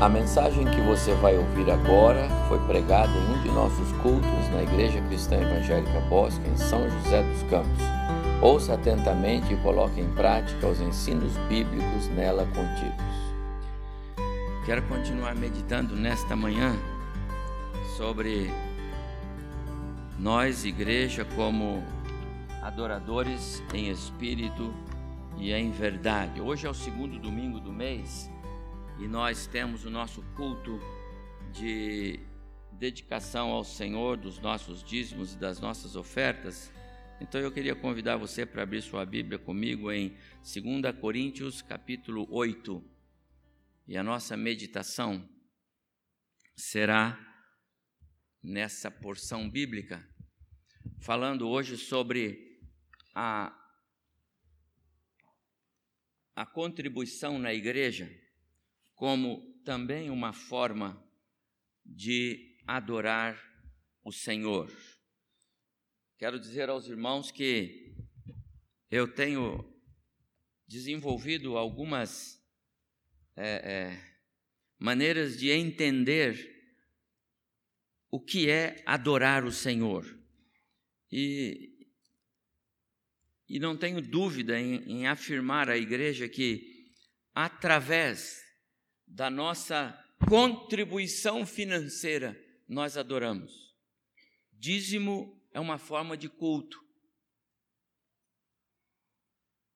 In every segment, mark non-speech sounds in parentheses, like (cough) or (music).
A mensagem que você vai ouvir agora foi pregada em um de nossos cultos na Igreja Cristã Evangélica Bosque, em São José dos Campos. Ouça atentamente e coloque em prática os ensinos bíblicos nela contidos. Quero continuar meditando nesta manhã sobre nós, igreja, como adoradores em espírito e em verdade. Hoje é o segundo domingo do mês e nós temos o nosso culto de dedicação ao Senhor dos nossos dízimos e das nossas ofertas. Então eu queria convidar você para abrir sua Bíblia comigo em 2 Coríntios, capítulo 8. E a nossa meditação será nessa porção bíblica, falando hoje sobre a, a contribuição na igreja como também uma forma de adorar o Senhor. Quero dizer aos irmãos que eu tenho desenvolvido algumas é, é, maneiras de entender o que é adorar o Senhor. E, e não tenho dúvida em, em afirmar à igreja que, através da nossa contribuição financeira, nós adoramos. Dízimo é uma forma de culto.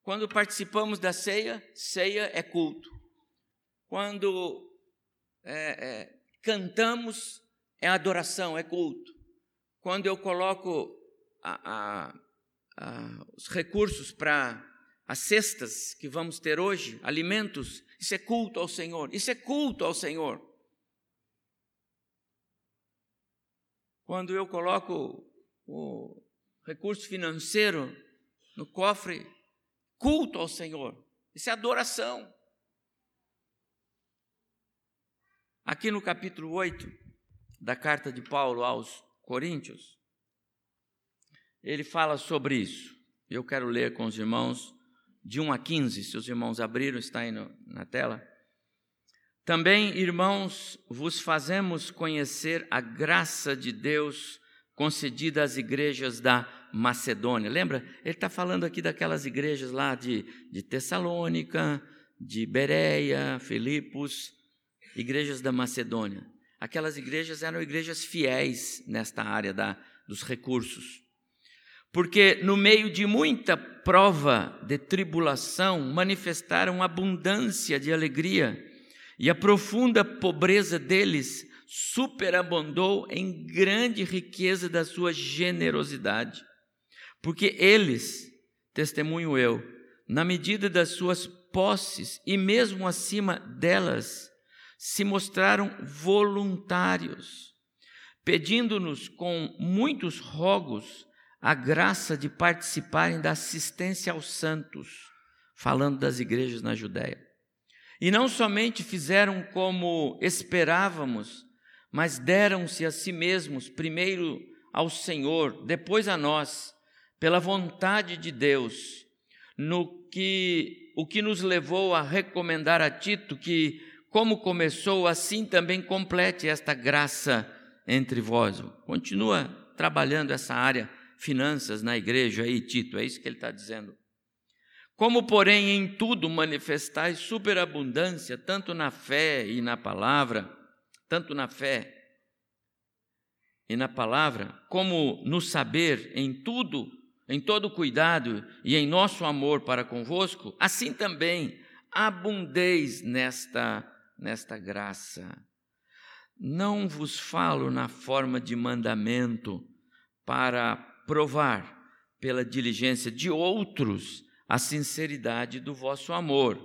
Quando participamos da ceia, ceia é culto. Quando é, é, cantamos, é adoração, é culto. Quando eu coloco a, a, a, os recursos para as cestas que vamos ter hoje, alimentos, isso é culto ao Senhor. Isso é culto ao Senhor. Quando eu coloco o recurso financeiro no cofre, culto ao Senhor. Isso é adoração. Aqui no capítulo 8 da carta de Paulo aos Coríntios, ele fala sobre isso. Eu quero ler com os irmãos de 1 a 15, se os irmãos abriram, está aí no, na tela. Também, irmãos, vos fazemos conhecer a graça de Deus concedida às igrejas da Macedônia. Lembra? Ele está falando aqui daquelas igrejas lá de, de Tessalônica, de Bereia, Filipos, igrejas da Macedônia. Aquelas igrejas eram igrejas fiéis nesta área da, dos recursos porque no meio de muita prova de tribulação manifestaram abundância de alegria, e a profunda pobreza deles superabundou em grande riqueza da sua generosidade. Porque eles, testemunho eu, na medida das suas posses e mesmo acima delas, se mostraram voluntários, pedindo-nos com muitos rogos a graça de participarem da assistência aos santos, falando das igrejas na Judéia. E não somente fizeram como esperávamos, mas deram-se a si mesmos, primeiro ao Senhor, depois a nós, pela vontade de Deus, no que o que nos levou a recomendar a Tito que como começou, assim também complete esta graça entre vós. Continua trabalhando essa área finanças na igreja aí, Tito, é isso que ele está dizendo. Como, porém, em tudo manifestais superabundância, tanto na fé e na palavra, tanto na fé e na palavra, como no saber, em tudo, em todo cuidado e em nosso amor para convosco, assim também abundeis nesta, nesta graça. Não vos falo na forma de mandamento para provar pela diligência de outros a sinceridade do vosso amor,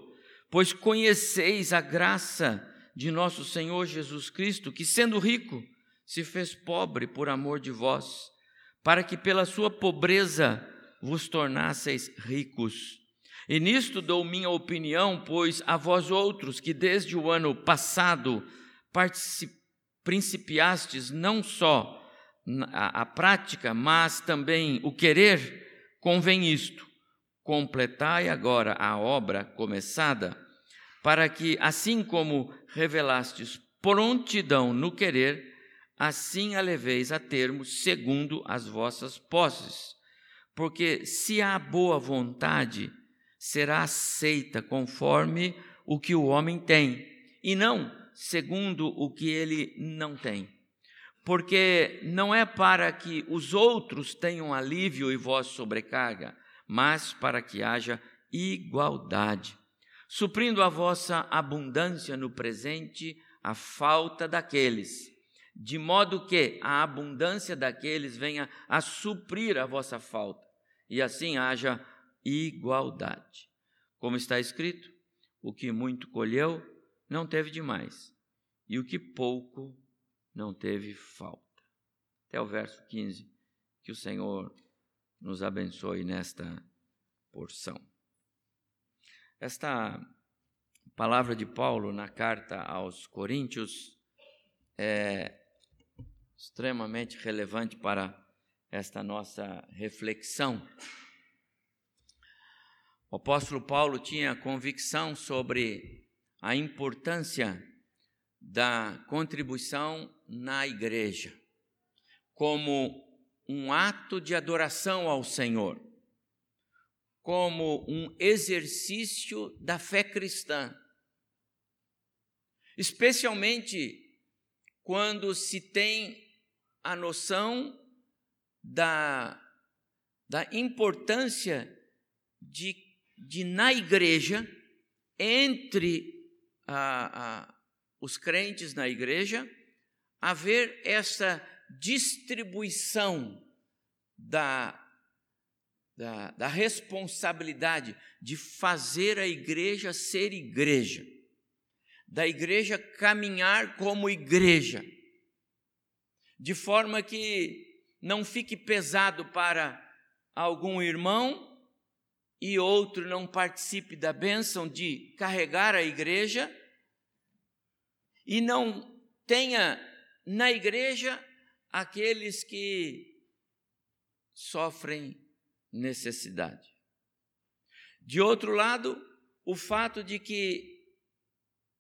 pois conheceis a graça de nosso Senhor Jesus Cristo, que sendo rico, se fez pobre por amor de vós, para que pela sua pobreza vos tornasseis ricos. E nisto dou minha opinião, pois a vós outros que desde o ano passado principiastes não só a, a prática, mas também o querer, convém isto: completai agora a obra começada, para que, assim como revelastes prontidão no querer, assim a leveis a termo segundo as vossas posses. Porque se há boa vontade, será aceita conforme o que o homem tem, e não segundo o que ele não tem. Porque não é para que os outros tenham alívio e vós sobrecarga, mas para que haja igualdade, suprindo a vossa abundância no presente a falta daqueles, de modo que a abundância daqueles venha a suprir a vossa falta, e assim haja igualdade. Como está escrito, o que muito colheu não teve demais, e o que pouco não teve falta. Até o verso 15. Que o Senhor nos abençoe nesta porção. Esta palavra de Paulo na carta aos Coríntios é extremamente relevante para esta nossa reflexão. O apóstolo Paulo tinha convicção sobre a importância da contribuição na igreja como um ato de adoração ao Senhor, como um exercício da fé cristã, especialmente quando se tem a noção da, da importância de, de, na igreja, entre a, a, os crentes na igreja, haver essa distribuição da, da, da, responsabilidade de fazer a igreja ser igreja, da igreja caminhar como igreja, de forma que não fique pesado para algum irmão e outro não participe da bênção de carregar a igreja e não tenha na igreja aqueles que sofrem necessidade. De outro lado, o fato de que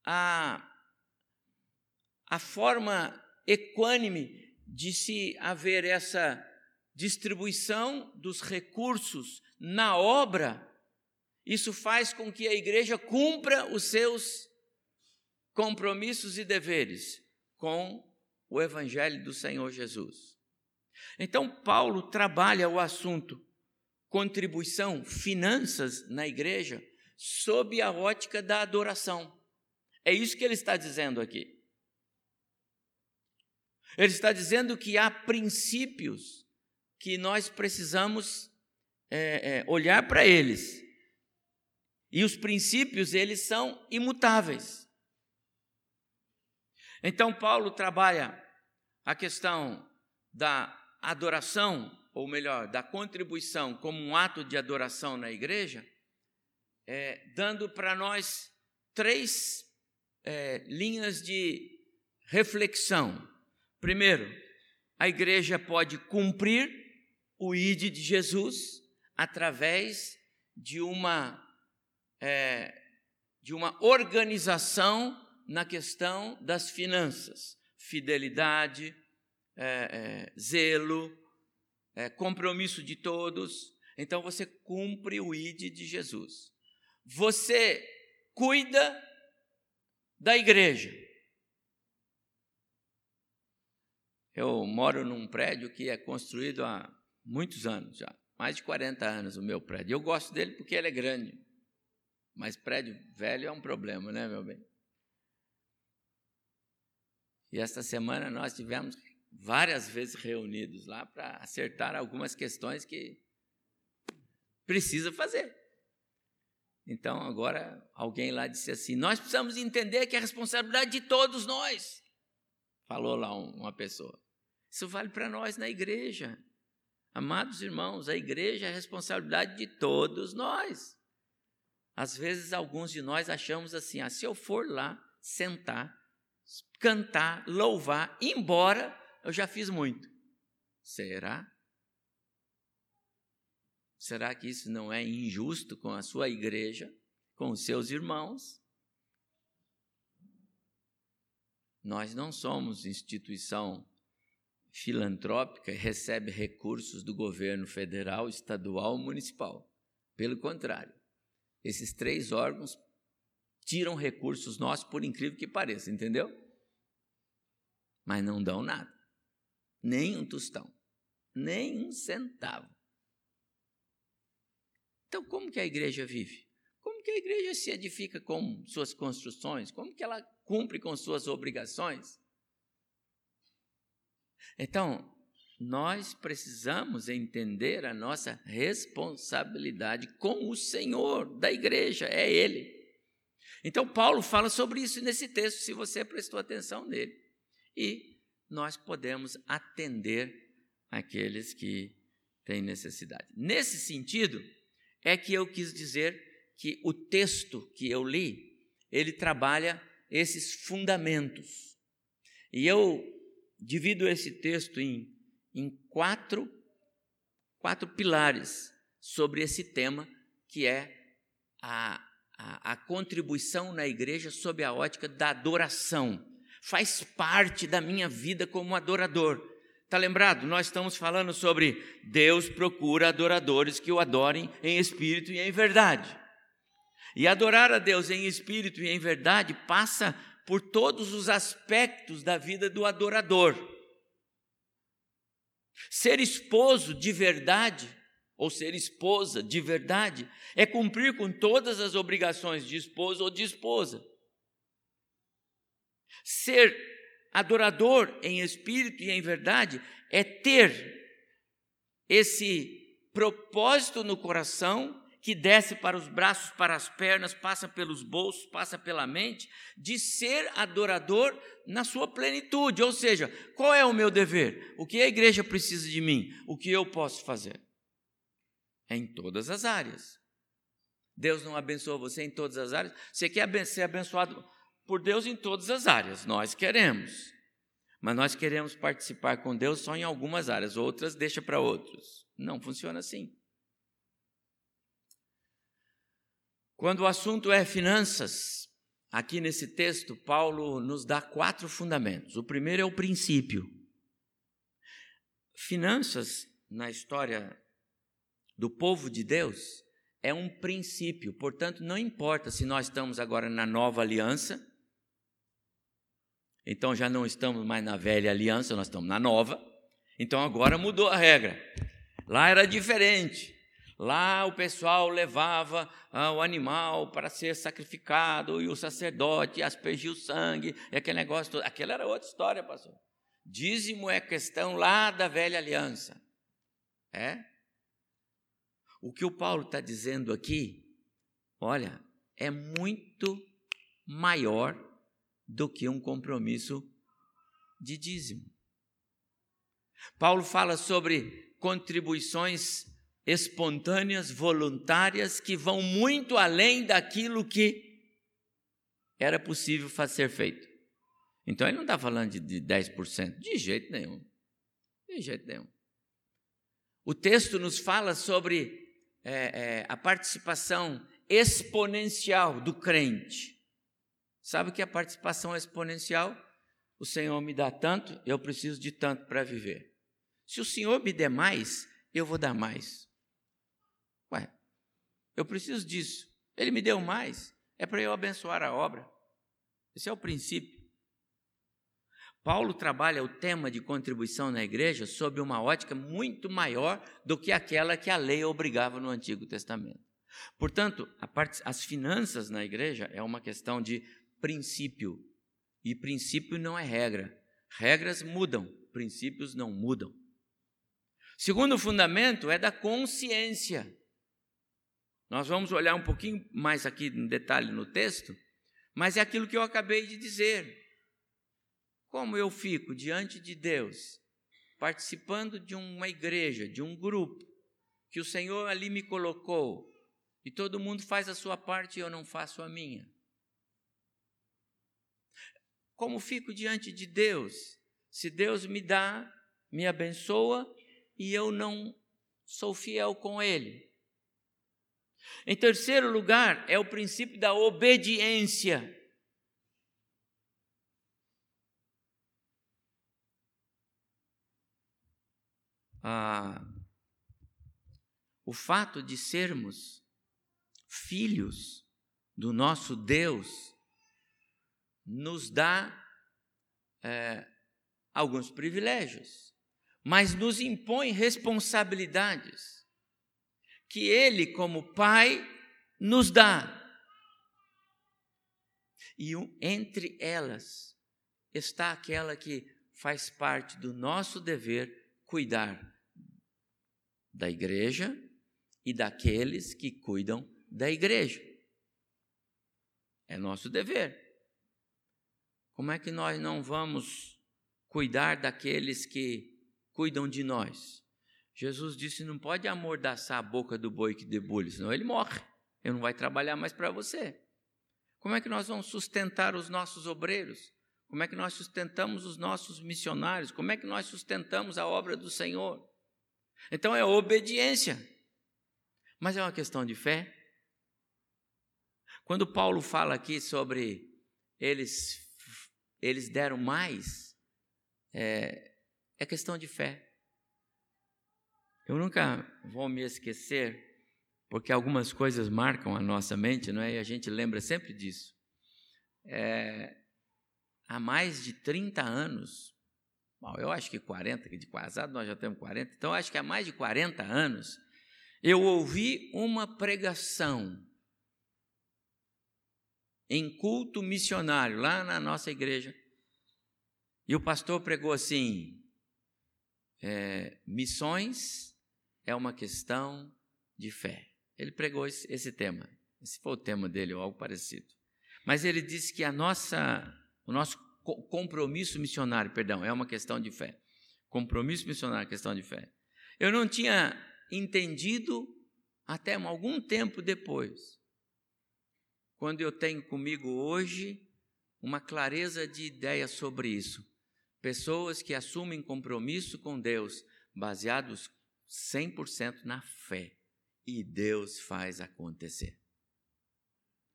a, a forma equânime de se haver essa distribuição dos recursos na obra, isso faz com que a igreja cumpra os seus compromissos e deveres com o evangelho do Senhor Jesus. Então, Paulo trabalha o assunto contribuição, finanças na igreja, sob a ótica da adoração. É isso que ele está dizendo aqui. Ele está dizendo que há princípios que nós precisamos é, é, olhar para eles. E os princípios, eles são imutáveis. Então, Paulo trabalha a questão da adoração, ou melhor, da contribuição como um ato de adoração na igreja, é, dando para nós três é, linhas de reflexão. Primeiro, a igreja pode cumprir o ID de Jesus através de uma, é, de uma organização na questão das finanças, fidelidade, é, é, zelo, é, compromisso de todos. Então você cumpre o ID de Jesus. Você cuida da igreja. Eu moro num prédio que é construído há muitos anos já, mais de 40 anos o meu prédio. Eu gosto dele porque ele é grande, mas prédio velho é um problema, né, meu bem? E esta semana nós tivemos várias vezes reunidos lá para acertar algumas questões que precisa fazer. Então, agora alguém lá disse assim: Nós precisamos entender que é responsabilidade de todos nós. Falou lá uma pessoa. Isso vale para nós na igreja. Amados irmãos, a igreja é a responsabilidade de todos nós. Às vezes, alguns de nós achamos assim: ah, se eu for lá sentar cantar, louvar, embora eu já fiz muito. Será? Será que isso não é injusto com a sua igreja, com os seus irmãos? Nós não somos instituição filantrópica e recebe recursos do governo federal, estadual, municipal. Pelo contrário, esses três órgãos tiram recursos nossos, por incrível que pareça, entendeu? Mas não dão nada, nem um tostão, nem um centavo. Então, como que a igreja vive? Como que a igreja se edifica com suas construções? Como que ela cumpre com suas obrigações? Então, nós precisamos entender a nossa responsabilidade com o Senhor da igreja, é Ele. Então, Paulo fala sobre isso nesse texto, se você prestou atenção nele. E nós podemos atender aqueles que têm necessidade. Nesse sentido, é que eu quis dizer que o texto que eu li, ele trabalha esses fundamentos. E eu divido esse texto em, em quatro, quatro pilares sobre esse tema, que é a, a, a contribuição na igreja sob a ótica da adoração. Faz parte da minha vida como adorador. Está lembrado? Nós estamos falando sobre Deus procura adoradores que o adorem em espírito e em verdade. E adorar a Deus em espírito e em verdade passa por todos os aspectos da vida do adorador. Ser esposo de verdade, ou ser esposa de verdade, é cumprir com todas as obrigações de esposo ou de esposa. Ser adorador em espírito e em verdade é ter esse propósito no coração que desce para os braços, para as pernas, passa pelos bolsos, passa pela mente, de ser adorador na sua plenitude. Ou seja, qual é o meu dever? O que a igreja precisa de mim? O que eu posso fazer? É em todas as áreas. Deus não abençoa você em todas as áreas. Você quer ser abençoado por Deus em todas as áreas. Nós queremos. Mas nós queremos participar com Deus só em algumas áreas, outras deixa para outros. Não funciona assim. Quando o assunto é finanças, aqui nesse texto, Paulo nos dá quatro fundamentos. O primeiro é o princípio. Finanças, na história do povo de Deus, é um princípio, portanto, não importa se nós estamos agora na nova aliança, então já não estamos mais na velha aliança, nós estamos na nova, então agora mudou a regra. Lá era diferente. Lá o pessoal levava ah, o animal para ser sacrificado e o sacerdote aspergia o sangue, e aquele negócio todo. Aquela era outra história, pastor. Dízimo é questão lá da velha aliança. É? O que o Paulo está dizendo aqui, olha, é muito maior do que um compromisso de dízimo. Paulo fala sobre contribuições espontâneas, voluntárias, que vão muito além daquilo que era possível fazer feito. Então ele não está falando de, de 10%, de jeito nenhum. De jeito nenhum. O texto nos fala sobre é, é, a participação exponencial do crente. Sabe que é a participação exponencial? O Senhor me dá tanto, eu preciso de tanto para viver. Se o Senhor me der mais, eu vou dar mais. Ué, eu preciso disso. Ele me deu mais. É para eu abençoar a obra. Esse é o princípio. Paulo trabalha o tema de contribuição na igreja sob uma ótica muito maior do que aquela que a lei obrigava no Antigo Testamento. Portanto, parte, as finanças na igreja é uma questão de princípio. E princípio não é regra. Regras mudam, princípios não mudam. Segundo fundamento é da consciência. Nós vamos olhar um pouquinho mais aqui em detalhe no texto, mas é aquilo que eu acabei de dizer. Como eu fico diante de Deus, participando de uma igreja, de um grupo, que o Senhor ali me colocou, e todo mundo faz a sua parte e eu não faço a minha. Como fico diante de Deus, se Deus me dá, me abençoa e eu não sou fiel com Ele? Em terceiro lugar, é o princípio da obediência. Ah, o fato de sermos filhos do nosso Deus nos dá é, alguns privilégios, mas nos impõe responsabilidades que Ele, como Pai, nos dá. E entre elas está aquela que faz parte do nosso dever cuidar da igreja e daqueles que cuidam da igreja. É nosso dever. Como é que nós não vamos cuidar daqueles que cuidam de nós? Jesus disse: não pode amordaçar a boca do boi que debulha, senão ele morre. Ele não vai trabalhar mais para você. Como é que nós vamos sustentar os nossos obreiros? Como é que nós sustentamos os nossos missionários? Como é que nós sustentamos a obra do Senhor? Então é obediência. Mas é uma questão de fé. Quando Paulo fala aqui sobre eles, eles deram mais, é, é questão de fé. Eu nunca vou me esquecer, porque algumas coisas marcam a nossa mente, não é? E a gente lembra sempre disso. É, há mais de 30 anos, bom, eu acho que 40, de casado nós já temos 40, então acho que há mais de 40 anos, eu ouvi uma pregação em culto missionário lá na nossa igreja. E o pastor pregou assim: é, missões é uma questão de fé. Ele pregou esse, esse tema. Esse foi o tema dele, ou algo parecido. Mas ele disse que a nossa o nosso compromisso missionário, perdão, é uma questão de fé. Compromisso missionário é questão de fé. Eu não tinha entendido até algum tempo depois, quando eu tenho comigo hoje uma clareza de ideia sobre isso. Pessoas que assumem compromisso com Deus baseados 100% na fé e Deus faz acontecer.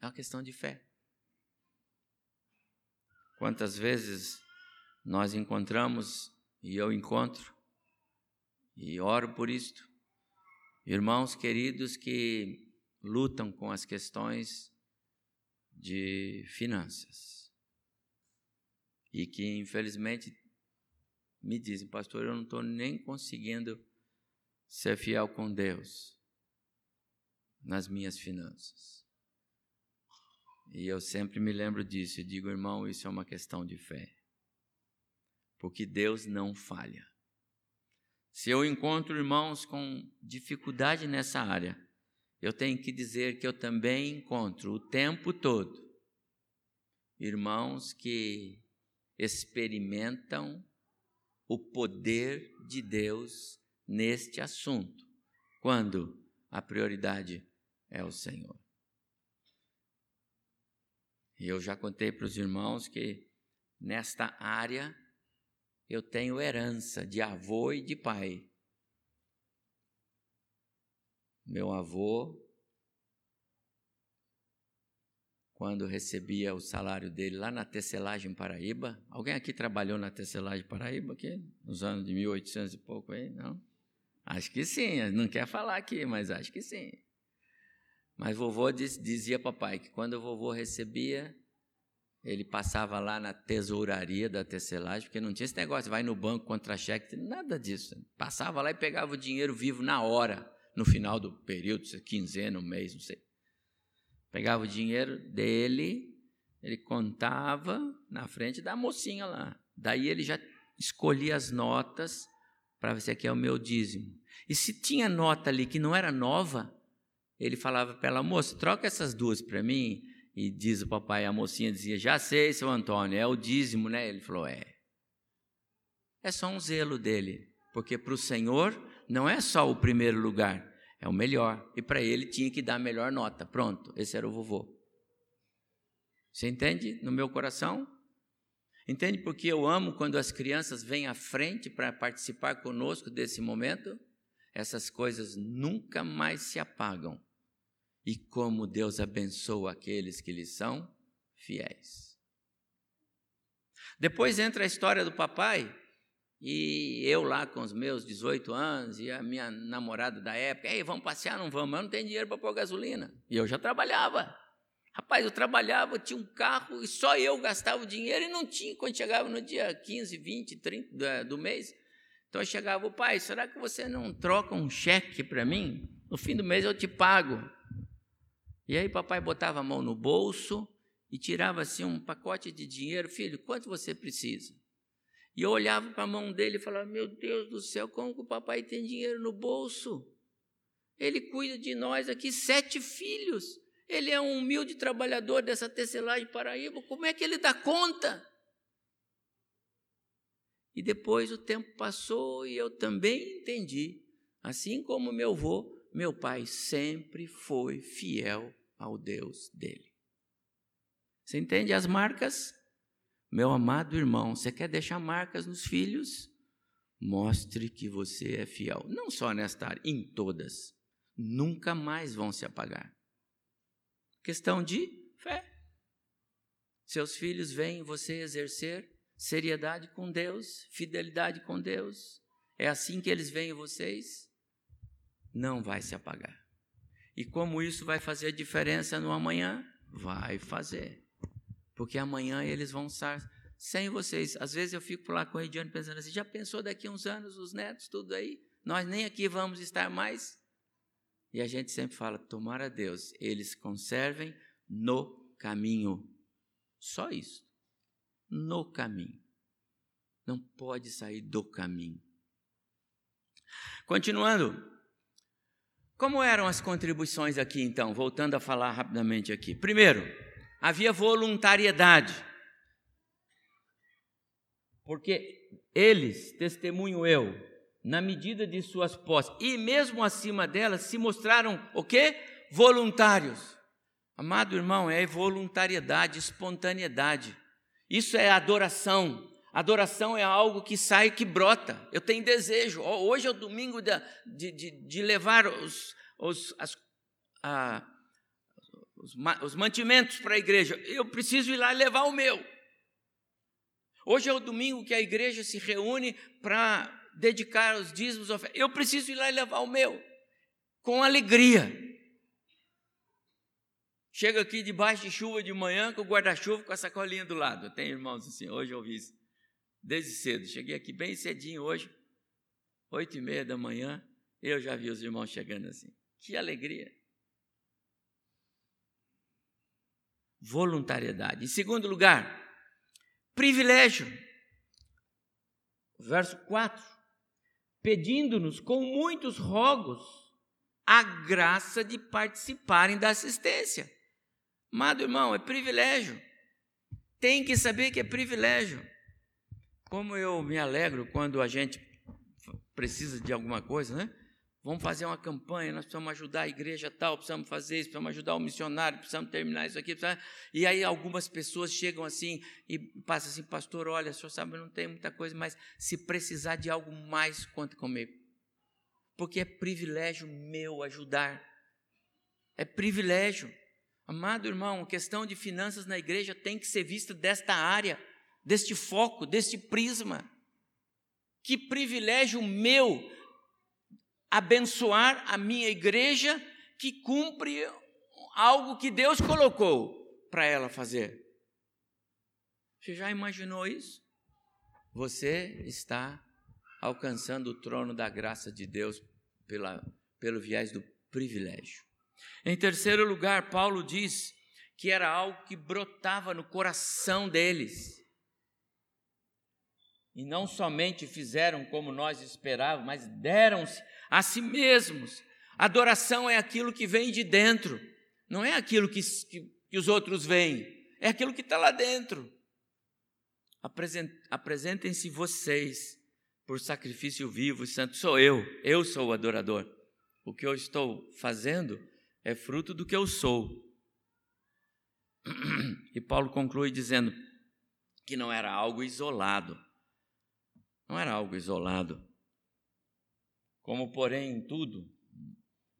É uma questão de fé. Quantas vezes nós encontramos, e eu encontro, e oro por isto, irmãos queridos que lutam com as questões de finanças e que infelizmente me dizem, pastor, eu não estou nem conseguindo ser fiel com Deus nas minhas finanças. E eu sempre me lembro disso e digo, irmão, isso é uma questão de fé. Porque Deus não falha. Se eu encontro irmãos com dificuldade nessa área, eu tenho que dizer que eu também encontro o tempo todo irmãos que experimentam o poder de Deus neste assunto, quando a prioridade é o Senhor. E eu já contei para os irmãos que nesta área eu tenho herança de avô e de pai. Meu avô, quando recebia o salário dele lá na tecelagem Paraíba, alguém aqui trabalhou na tecelagem Paraíba aqui, nos anos de 1800 e pouco aí, não? Acho que sim, não quer falar aqui, mas acho que sim. Mas vovô diz, dizia papai que quando o vovô recebia, ele passava lá na tesouraria da tecelagem, porque não tinha esse negócio, vai no banco contra cheque, nada disso. Passava lá e pegava o dinheiro vivo na hora, no final do período, quinzena, um mês, não sei. Pegava o dinheiro dele, ele contava na frente da mocinha lá. Daí ele já escolhia as notas para ver se aqui é o meu dízimo. E se tinha nota ali que não era nova, ele falava para ela, moça, troca essas duas para mim. E diz o papai, a mocinha dizia, já sei, seu Antônio, é o dízimo, né? Ele falou, é. É só um zelo dele, porque para o Senhor não é só o primeiro lugar, é o melhor. E para ele tinha que dar a melhor nota. Pronto, esse era o vovô. Você entende no meu coração? Entende porque eu amo quando as crianças vêm à frente para participar conosco desse momento? Essas coisas nunca mais se apagam e como Deus abençoa aqueles que lhe são fiéis. Depois entra a história do papai, E eu lá com os meus 18 anos e a minha namorada da época, ei, vamos passear, não vamos, eu não tenho dinheiro para pôr gasolina. E eu já trabalhava. Rapaz, eu trabalhava, tinha um carro e só eu gastava o dinheiro e não tinha quando chegava no dia 15, 20, 30 do mês. Então eu chegava, pai, será que você não troca um cheque para mim? No fim do mês eu te pago. E aí papai botava a mão no bolso e tirava assim um pacote de dinheiro, filho, quanto você precisa? E eu olhava para a mão dele e falava: Meu Deus do céu, como que o papai tem dinheiro no bolso? Ele cuida de nós aqui, sete filhos. Ele é um humilde trabalhador dessa tecelagem Paraíba. Como é que ele dá conta? E depois o tempo passou e eu também entendi. Assim como meu avô, meu pai sempre foi fiel ao Deus dele. Você entende as marcas? Meu amado irmão, você quer deixar marcas nos filhos? Mostre que você é fiel, não só nesta área, em todas. Nunca mais vão se apagar. Questão de fé. Seus filhos veem você exercer seriedade com Deus, fidelidade com Deus. É assim que eles veem vocês? Não vai se apagar. E como isso vai fazer diferença no amanhã? Vai fazer porque amanhã eles vão estar sem vocês. Às vezes eu fico lá com o Ediano pensando assim: já pensou daqui a uns anos os netos, tudo aí? Nós nem aqui vamos estar mais. E a gente sempre fala: tomara Deus, eles conservem no caminho. Só isso. No caminho. Não pode sair do caminho. Continuando. Como eram as contribuições aqui, então? Voltando a falar rapidamente aqui. Primeiro, havia voluntariedade. Porque eles, testemunho eu, na medida de suas posses e mesmo acima delas, se mostraram o quê? Voluntários. Amado irmão, é voluntariedade, espontaneidade. Isso é adoração. Adoração é algo que sai, que brota. Eu tenho desejo. Hoje é o domingo de, de, de levar os, os, as, a, os, os mantimentos para a igreja. Eu preciso ir lá levar o meu. Hoje é o domingo que a igreja se reúne para dedicar os dízimos. Eu preciso ir lá e levar o meu. Com alegria. Chega aqui debaixo de chuva de manhã com o guarda-chuva com a sacolinha do lado. Tenho irmãos assim, hoje eu ouvi isso. Desde cedo. Cheguei aqui bem cedinho hoje, oito e meia da manhã, eu já vi os irmãos chegando assim. Que alegria. voluntariedade. Em segundo lugar, privilégio. Verso 4: pedindo-nos com muitos rogos a graça de participarem da assistência. Amado irmão, é privilégio. Tem que saber que é privilégio. Como eu me alegro quando a gente precisa de alguma coisa, né? Vamos fazer uma campanha, nós precisamos ajudar a igreja tal, precisamos fazer isso, precisamos ajudar o missionário, precisamos terminar isso aqui. Precisamos... E aí algumas pessoas chegam assim e passam assim, pastor, olha, o senhor sabe, eu não tenho muita coisa, mas se precisar de algo mais, conte comigo. Porque é privilégio meu ajudar. É privilégio. Amado irmão, a questão de finanças na igreja tem que ser vista desta área, deste foco, deste prisma. Que privilégio meu abençoar a minha igreja que cumpre algo que Deus colocou para ela fazer. Você já imaginou isso? Você está alcançando o trono da graça de Deus pela, pelo viés do privilégio. Em terceiro lugar, Paulo diz que era algo que brotava no coração deles. E não somente fizeram como nós esperávamos, mas deram-se a si mesmos. Adoração é aquilo que vem de dentro, não é aquilo que, que, que os outros veem, é aquilo que está lá dentro. Apresentem-se vocês por sacrifício vivo e santo. Sou eu, eu sou o adorador. O que eu estou fazendo é fruto do que eu sou. (clears throat) E Paulo conclui dizendo que não era algo isolado. Não era algo isolado como porém em tudo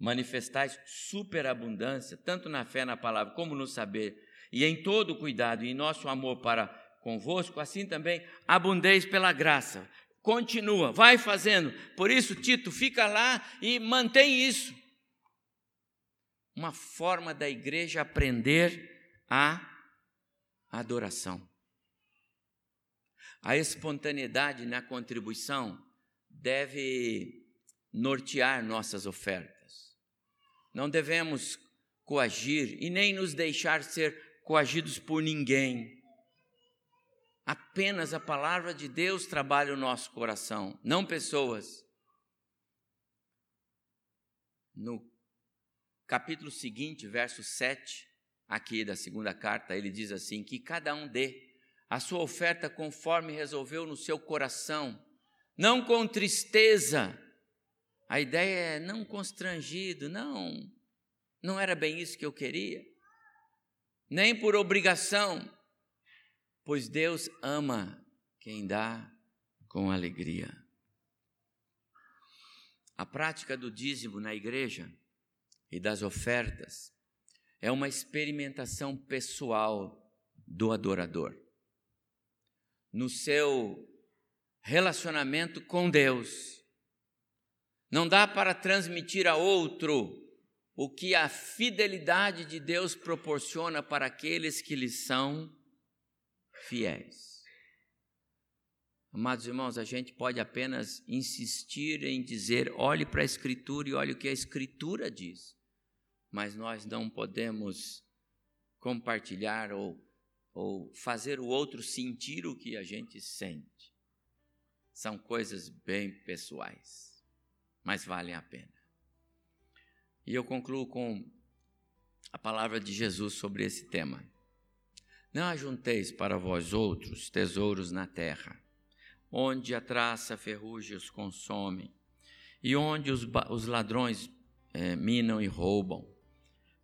manifestais superabundância, tanto na fé na palavra como no saber, e em todo cuidado e em nosso amor para convosco, assim também abundeis pela graça. Continua, vai fazendo. Por isso, Tito, fica lá e mantém isso. Uma forma da igreja aprender a adoração. A espontaneidade na contribuição deve nortear nossas ofertas. Não devemos coagir e nem nos deixar ser coagidos por ninguém. Apenas a palavra de Deus trabalha o nosso coração, não pessoas. No capítulo seguinte, verso 7, aqui da segunda carta, ele diz assim: que cada um dê a sua oferta conforme resolveu no seu coração, não com tristeza. A ideia é não constrangido, não, não era bem isso que eu queria, nem por obrigação, pois Deus ama quem dá com alegria. A prática do dízimo na igreja e das ofertas é uma experimentação pessoal do adorador. No seu relacionamento com Deus. Não dá para transmitir a outro o que a fidelidade de Deus proporciona para aqueles que lhe são fiéis. Amados irmãos, a gente pode apenas insistir em dizer: olhe para a Escritura e olhe o que a Escritura diz, mas nós não podemos compartilhar ou, ou fazer o outro sentir o que a gente sente. São coisas bem pessoais, mas valem a pena. E eu concluo com a palavra de Jesus sobre esse tema. Não ajunteis para vós outros tesouros na terra, onde a traça ferrugem os consome, e onde os, os ladrões é, minam e roubam.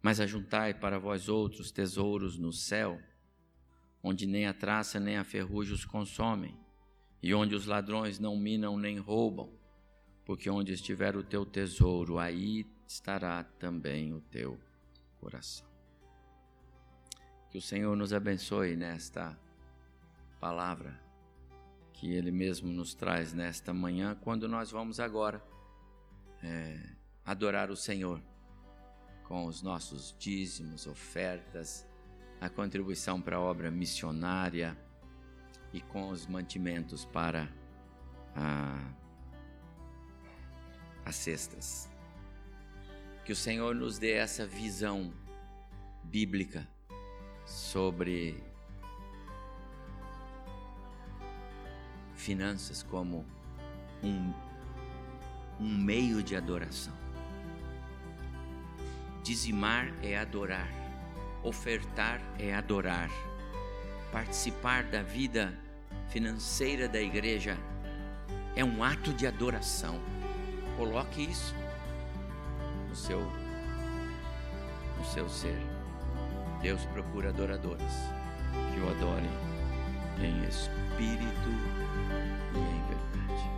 Mas ajuntai para vós outros tesouros no céu, onde nem a traça nem a ferrugem os consomem, e onde os ladrões não minam nem roubam, porque onde estiver o teu tesouro, aí estará também o teu coração. Que o Senhor nos abençoe nesta palavra que Ele mesmo nos traz nesta manhã, quando nós vamos agora é, adorar o Senhor com os nossos dízimos, ofertas, a contribuição para a obra missionária e com os mantimentos para a, as cestas. Que o Senhor nos dê essa visão bíblica sobre finanças como um, um meio de adoração. Dizimar é adorar, ofertar é adorar, participar da vida financeira da igreja é um ato de adoração. Coloque isso no seu no seu ser. Deus procura adoradores que o adorem em espírito e em verdade.